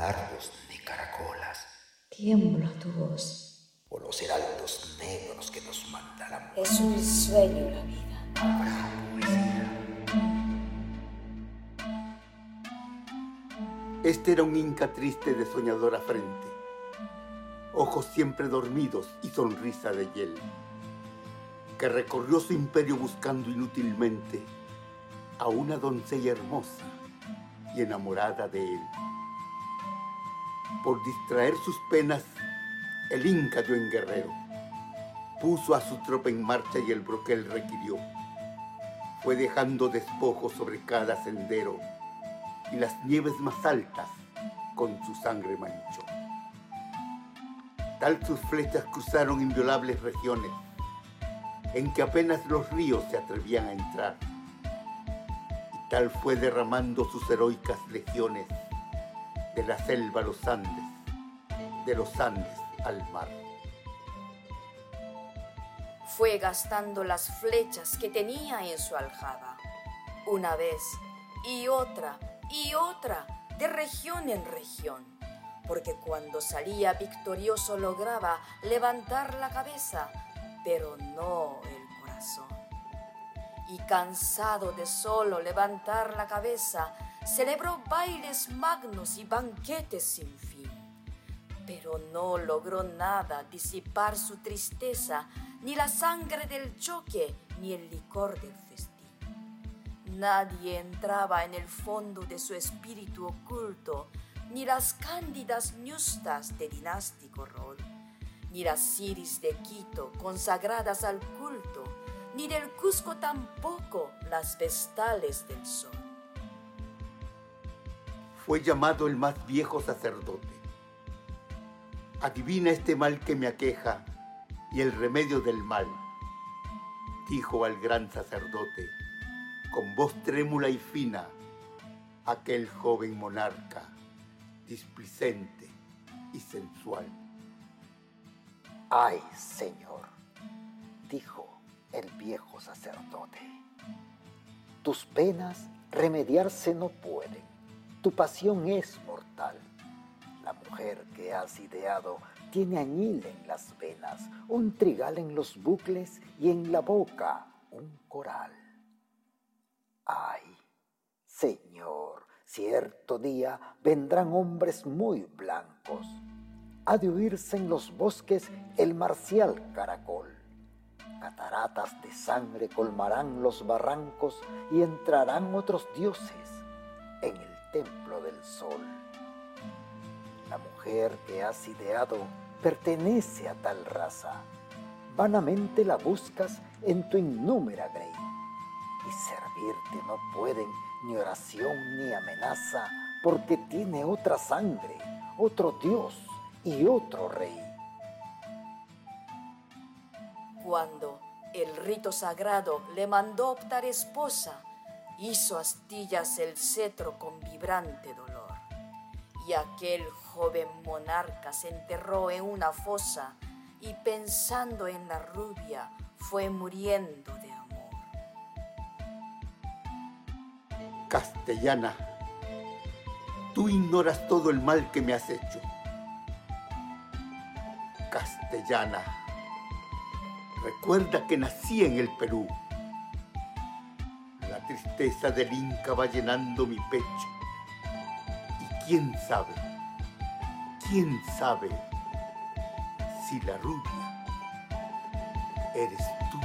nardos ni caracolas. Tiembla tu voz. O los heraldos negros que nos mandarán. Es un sueño la vida. Habrá poesía. Este era un inca triste de soñadora frente, ojos siempre dormidos y sonrisa de hiel, que recorrió su imperio buscando inútilmente a una doncella hermosa y enamorada de él. Por distraer sus penas, el Inca dio en guerrero, puso a su tropa en marcha y el broquel requirió. Fue dejando despojos sobre cada sendero y las nieves más altas con su sangre manchó. Tal sus flechas cruzaron inviolables regiones, en que apenas los ríos se atrevían a entrar. Y tal fue derramando sus heroicas legiones de la selva a los Andes, de los Andes al mar. Fue gastando las flechas que tenía en su aljaba, una vez y otra y otra, de región en región, porque cuando salía victorioso lograba levantar la cabeza, pero no el corazón. Y cansado de solo levantar la cabeza, celebró bailes magnos y banquetes sin fin. Pero no logró nada disipar su tristeza, ni la sangre del choque, ni el licor del festín. Nadie entraba en el fondo de su espíritu oculto, ni las cándidas ñustas de dinástico rol, ni las ciris de Quito consagradas al culto, ni del Cusco tampoco las vestales del sol. Fue llamado el más viejo sacerdote. Adivina este mal que me aqueja y el remedio del mal, dijo al gran sacerdote con voz trémula y fina, aquel joven monarca, displicente y sensual. Ay, Señor, dijo el viejo sacerdote, tus penas remediarse no pueden, tu pasión es mortal. La mujer que has ideado tiene añil en las venas, un trigal en los bucles y en la boca un coral. Ay, Señor, cierto día vendrán hombres muy blancos. Ha de oírse en los bosques el marcial caracol. Cataratas de sangre colmarán los barrancos y entrarán otros dioses en el templo del sol. La mujer que has ideado pertenece a tal raza. Vanamente la buscas en tu innúmera grey y servirte no pueden ni oración ni amenaza, porque tiene otra sangre, otro Dios y otro rey. Cuando el rito sagrado le mandó optar esposa, hizo astillas el cetro con vibrante dolor. Y aquel joven monarca se enterró en una fosa y pensando en la rubia fue muriendo de castellana, tú ignoras todo el mal que me has hecho. Castellana, recuerda que nací en el Perú. Tristeza del Inca va llenando mi pecho. Y quién sabe, quién sabe si la rubia eres tú.